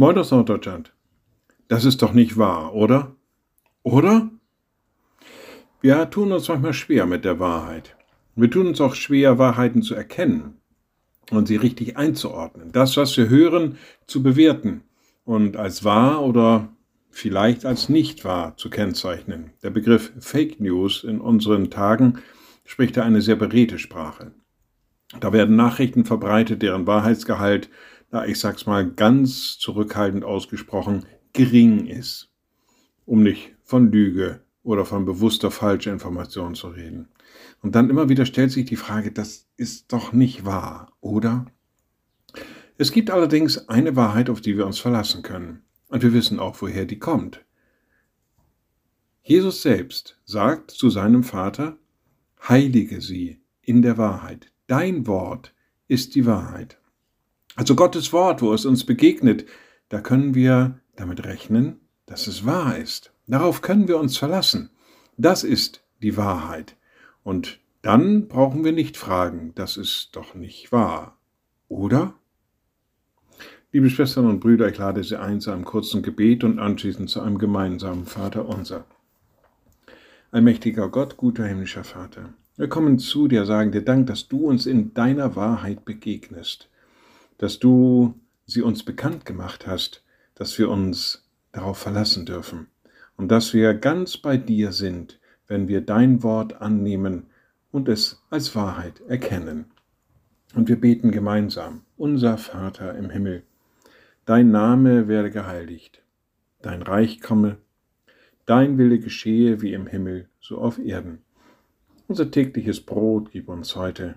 Moin aus Norddeutschland. Das ist doch nicht wahr, oder? Oder? Wir tun uns manchmal schwer mit der Wahrheit. Wir tun uns auch schwer, Wahrheiten zu erkennen und sie richtig einzuordnen. Das, was wir hören, zu bewerten und als wahr oder vielleicht als nicht wahr zu kennzeichnen. Der Begriff Fake News in unseren Tagen spricht da eine sehr beredte Sprache. Da werden Nachrichten verbreitet, deren Wahrheitsgehalt, na, ich sag's mal ganz zurückhaltend ausgesprochen, gering ist. Um nicht von Lüge oder von bewusster falscher Information zu reden. Und dann immer wieder stellt sich die Frage, das ist doch nicht wahr, oder? Es gibt allerdings eine Wahrheit, auf die wir uns verlassen können. Und wir wissen auch, woher die kommt. Jesus selbst sagt zu seinem Vater, Heilige sie in der Wahrheit. Dein Wort ist die Wahrheit. Also Gottes Wort, wo es uns begegnet, da können wir damit rechnen, dass es wahr ist. Darauf können wir uns verlassen. Das ist die Wahrheit. Und dann brauchen wir nicht fragen, das ist doch nicht wahr. Oder? Liebe Schwestern und Brüder, ich lade Sie ein zu einem kurzen Gebet und anschließend zu einem gemeinsamen Vater unser. Allmächtiger Gott, guter himmlischer Vater, wir kommen zu dir, sagen dir Dank, dass du uns in deiner Wahrheit begegnest, dass du sie uns bekannt gemacht hast, dass wir uns darauf verlassen dürfen und dass wir ganz bei dir sind, wenn wir dein Wort annehmen und es als Wahrheit erkennen. Und wir beten gemeinsam, unser Vater im Himmel, Dein Name werde geheiligt, dein Reich komme, dein Wille geschehe wie im Himmel, so auf Erden. Unser tägliches Brot gib uns heute